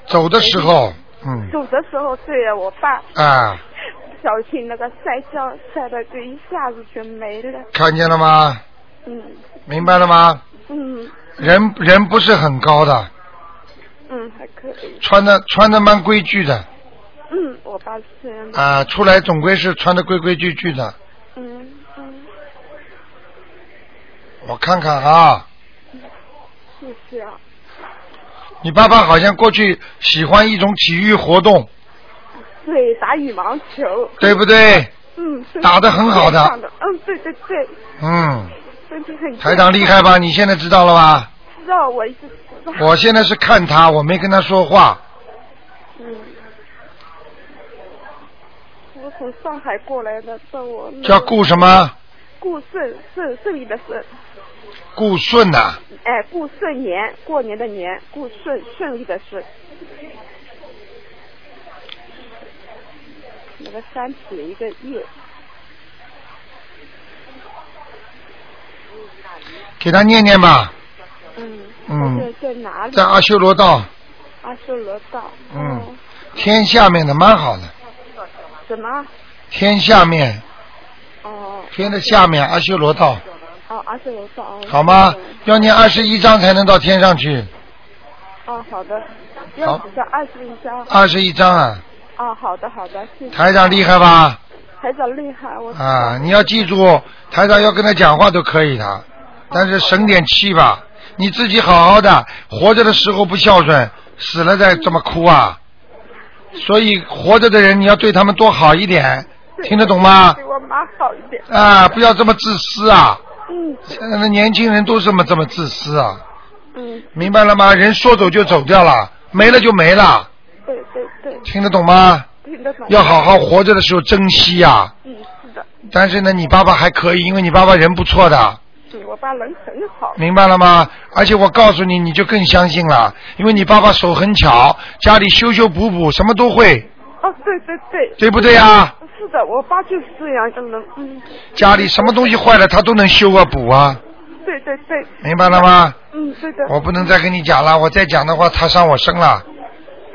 走的时候，嗯，走的时候，对呀，我爸啊，小心那个晒跤晒的就一下子就没了。看见了吗？嗯明白了吗？嗯人人不是很高的，嗯，还可以。穿的穿的蛮规矩的嗯，我爸是这样的。啊，出来总归是穿的规规矩矩的。嗯嗯，我看看啊，谢谢啊。你爸爸好像过去喜欢一种体育活动，对，打羽毛球。对不对？嗯，打得很好的。嗯，对对对，嗯。台长厉害吧？？你现在知道了吧？知道，我一直知道。我现在是看他，我没跟他说话。嗯。我从上海过来的，到我叫顾什么？顾顺顺顺利的顺，顾顺呐、哎，顾顺年，过年的年，顾顺顺利的顺。那个山体一个叶，给他念念吧。嗯，嗯，在在哪里？在阿修罗道，阿修罗道。嗯，天下面的蛮好的，什么？天下面，哦天的下面阿修罗道，哦，阿修罗道。哦好吗？要念二十一章才能到天上去，哦，好的。要几张？二十一张。二十一张啊，哦，好的好的，谢谢。台长厉害吧？台长厉害，我。啊，你要记住，台长要跟他讲话都可以的，但是省点气吧。你自己好好的，活着的时候不孝顺，死了再这么哭啊。所以活着的人你要对他们多好一点，听得懂吗？对我妈好一点。啊，不要这么自私啊！嗯现在的年轻人都这么这么自私啊，嗯，明白了吗？人说走就走掉了，没了就没了，对对对。听得懂吗？听得懂。要好好活着的时候珍惜呀、嗯，是的，但是呢，你爸爸还可以，因为你爸爸人不错的，嗯，我爸人很好。明白了吗？而且我告诉你，你就更相信了，因为你爸爸手很巧，家里修修补补什么都会，哦，对对对。对不对呀？是的，我爸就是这样一个人，嗯，家里什么东西坏了他都能修啊补啊，对对对。明白了吗？嗯，对的。我不能再跟你讲了，我再讲的话他伤我身了，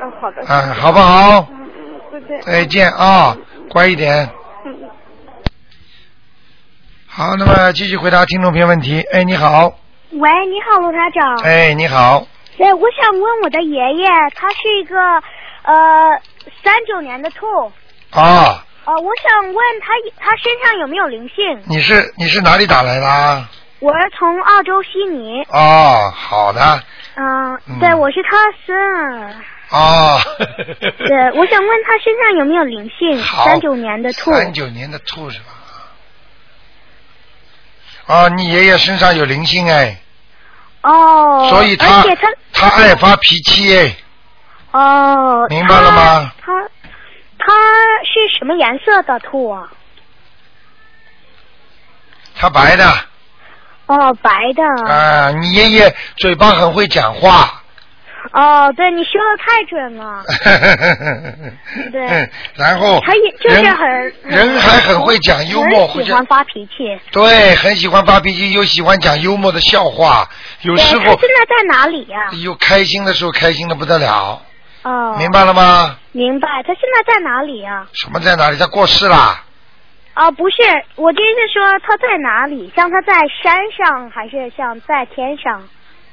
嗯，好的。嗯，好不好？嗯嗯，再见。再见啊，乖一点。嗯嗯。好，那么继续回答听众朋友问题。哎，你好，喂，你好，罗台长。哎，你好，哎，我想问我的爷爷，他是一个呃三九年的兔，啊，呃，我想问他他身上有没有灵性？你是你是哪里打来的啊？我是从澳洲悉尼，哦，好的，嗯、嗯对，我是他孙儿。啊，<laughs> 对，我想问他身上有没有灵性？三九年的兔。三九年的兔是吧？啊，你爷爷身上有灵性哎，哦。所以他而且他他爱发脾气哎，哦。明白了吗他他他是什么颜色的兔啊？它白的哦，白的。啊，你爷爷嘴巴很会讲话，哦，对你说的太准了。<laughs> 对。然后他也就是人很人还很会讲幽默，会喜欢发脾气。对，很喜欢发脾气，又喜欢讲幽默的笑话，有，时候他现在在哪里呀、有开心的时候开心的不得了，哦。明白了吗？明白，他现在在哪里呀、什么在哪里？他过世啦？哦，不是，我的意思是说他在哪里？像他在山上，还是像在天上？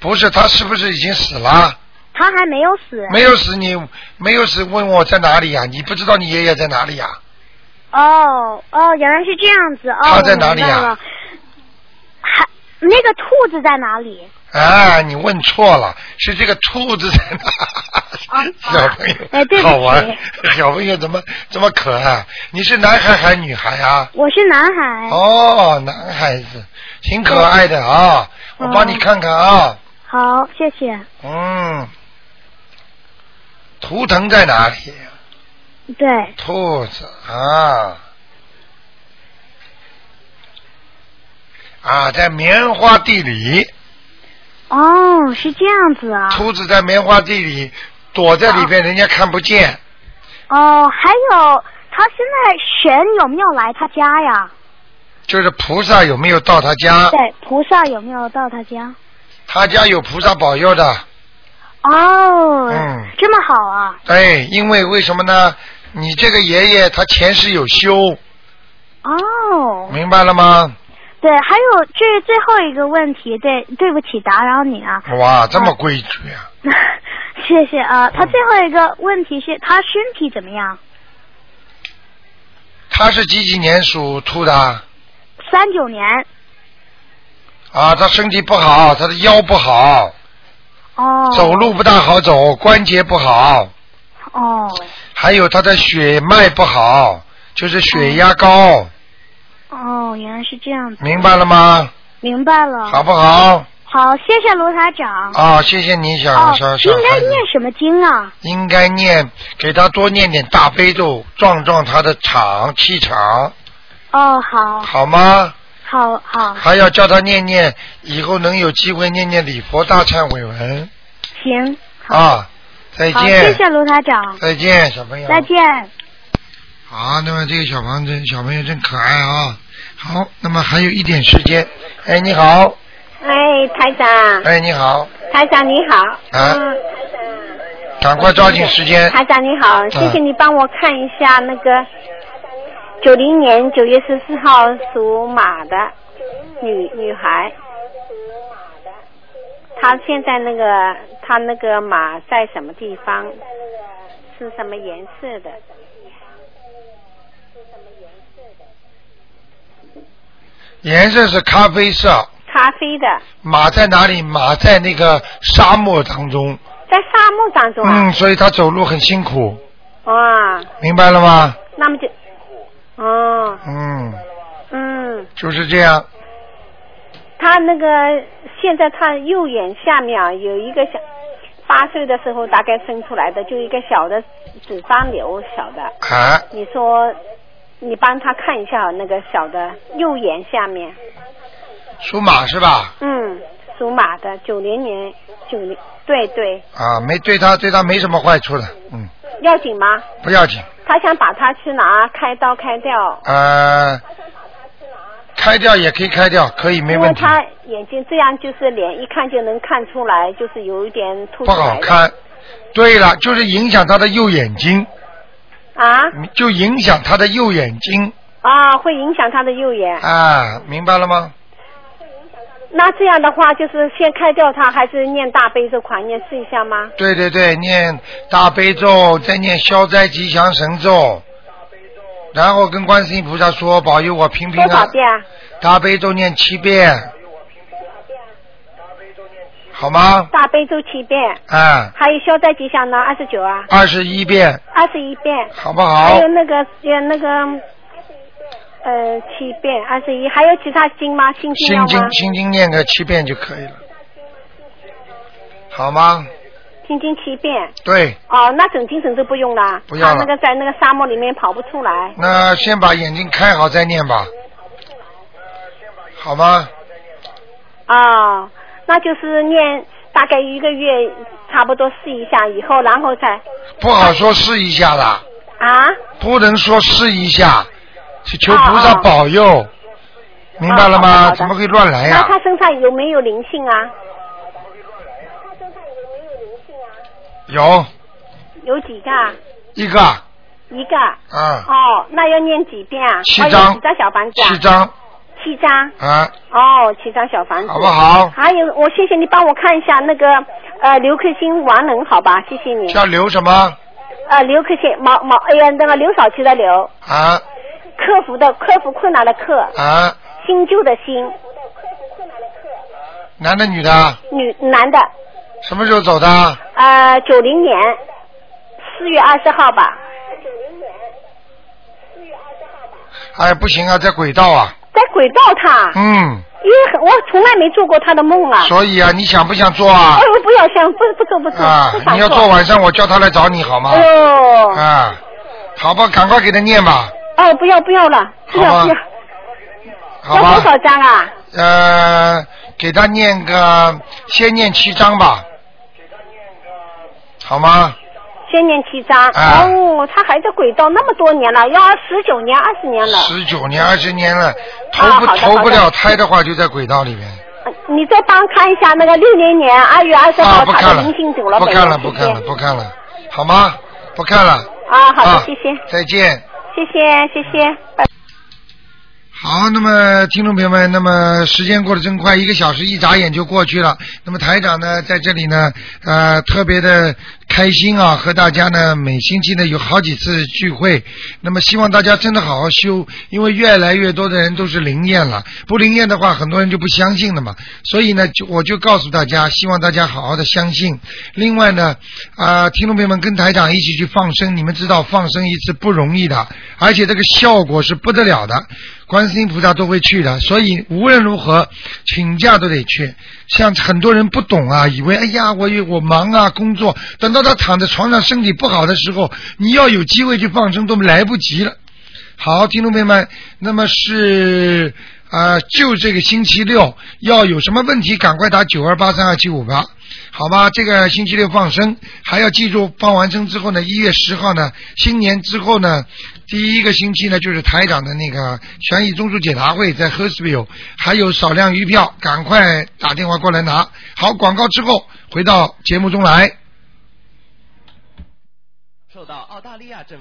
不是，他是不是已经死了？他还没有死。没有死，你没有死，问我在哪里呀、你不知道你爷爷在哪里呀、哦哦，原来是这样子哦。他在哪里呀还那个兔子在哪里？啊，你问错了，是这个兔子在哪？小朋友，哎对好玩，小朋友怎么这么可爱？你是男孩还是女孩啊？我是男孩。哦，男孩子，挺可爱的啊！我帮你看看啊，好，谢谢。嗯，图腾在哪里？对，兔子啊，啊，在棉花地里，哦，是这样子啊。兔子在棉花地里躲在里边，人家看不见。哦，还有他现在神有没有来他家呀？就是菩萨有没有到他家？对，菩萨有没有到他家？他家有菩萨保佑的。哦，嗯，这么好啊！对，因为为什么呢？你这个爷爷他前世有修，哦，明白了吗？对，还有这是最后一个问题，对，对不起打扰你啊，哇，这么规矩啊！<laughs> 谢谢啊。他最后一个问题是他身体怎么样？他是几几年属兔的？三九年，啊，他身体不好，他的腰不好，哦，走路不大好走，关节不好，哦，还有他的血脉不好，就是血压高，哦，原来是这样子，明白了吗？明白了，好不好？好，谢谢罗台长。啊，谢谢你，小哦小，小应该。念什么经啊？应该念，给他多念点大悲咒，壮壮他的场气场，哦，好，好吗？好好，还要叫他念念，以后能有机会念念礼佛大忏悔文行，啊！再好，见，谢谢罗台长，再见，小朋友。再见。好，那么这个小房子小朋友真可爱啊。好，那么还有一点时间。哎，你好，哎，台长，哎，你好，台长你好。啊嗯，赶快抓紧时间。台长你好，谢谢你帮我看一下那个九零年九月十四号属马的女女孩，她现在那个她那个马在什么地方？是什么颜色的？颜色是咖啡色。咖啡的，马在哪里？马在那个沙漠当中。在沙漠当中啊。嗯，所以他走路很辛苦，哇，明白了吗？那么就，哦，嗯，嗯。就是这样。他那个现在他右眼下面啊有一个小，八岁的时候大概生出来的，就一个小的脂肪瘤，小的。啊，你说，你帮他看一下那个小的右眼下面，属马是吧？嗯，属马的，九零年，九零，对对，啊，没对他对他没什么坏处的，嗯，要紧吗？不要紧。他想把它去拿开刀开掉，呃，开掉也可以开掉，可以没问题。因为他眼睛这样就是脸一看就能看出来，就是有一点凸不出来的好看。对了，就是影响他的右眼睛，啊就影响他的右眼睛啊，会影响他的右眼。啊，明白了吗？那这样的话，就是先开掉它，还是念大悲咒狂念试一下吗？对对对，念大悲咒，再念消灾吉祥神咒，然后跟观世音菩萨说保佑我平平安。多少遍啊？大悲咒念七遍。好吗？大悲咒七遍，啊，还有消灾吉祥呢？二十九啊，二十一遍，二十一遍，好不好？还有那个呃那个呃七遍。二十一，还有其他经吗？心经吗？心经？心经念个七遍就可以了，好吗？心经七遍。对，哦，那整经神咒不用了，不要了。他那个在那个沙漠里面跑不出来。那先把眼睛开好再念吧，好吗？哦，那就是念大概一个月，差不多试一下以后，然后再不好说试一下的，啊。不能说试一下，去求菩萨保佑，明白了吗？怎么会乱来呀那呀？他身上有没有灵性啊？有有几个啊？一个，一个。嗯，哦，那要念几遍啊？七张几张小房子啊？七。张，七张。啊，哦，七张小房子。好不好还有，我谢谢你帮我看一下那个呃刘克星王能，好吧？谢谢你。叫刘什么？呃，刘克星毛毛，哎呀，那个刘少奇的刘，啊克服的克服困难的克，啊，新旧的新，男的女的？女男的，什么时候走的？呃，九零年四月二十号吧，哎，不行啊，在轨道啊。在轨道他，嗯，因为我从来没做过他的梦啊。所以啊，你想不想做啊哎？呦，不要想，不不做不做，啊你要做晚上，我叫他来找你好吗？哎呦，啊，好吧，赶快给他念吧，哦，不要不要了，不要不要，好要多吧？少张啊？呃，给他念个，先念七章吧，好吗？先念七张。啊哦，他还在轨道那么多年了，要十九年、二十年了。十九年、二十年了，投不、啊投不了胎的话，就在轨道里面。呃你再帮看一下那个六零年二月二十啊，号他的不看了灵性走了，不看了，不看了，不看了，好吗？不看了，啊，好的，啊谢谢，再见。谢谢，谢谢，拜。好，那么听众朋友们，那么时间过得真快，一个小时一眨眼就过去了。那么台长呢，在这里呢，呃，特别的开心啊，和大家呢每星期呢有好几次聚会。那么希望大家真的好好修，因为越来越多的人都是灵验了，不灵验的话，很多人就不相信了嘛。所以呢，就我就告诉大家，希望大家好好的相信。另外呢，啊、听众朋友们跟台长一起去放生，你们知道放生一次不容易的，而且这个效果是不得了的。观世音菩萨都会去的，所以无论如何请假都得去。像很多人不懂啊，以为哎呀，我有我忙啊，工作，等到他躺在床上身体不好的时候，你要有机会去放生都来不及了。好，听众朋友们，那么是啊、就这个星期六要有什么问题，赶快打九二八三二七五八，好吧？这个星期六放生，还要记住放完生之后呢，一月十号呢，新年之后呢，第一个星期呢就是台长的那个悬疑综述解答会在 h e r s v i l l 还有少量余票，赶快打电话过来拿。好，广告之后回到节目中来。受到澳大利亚政。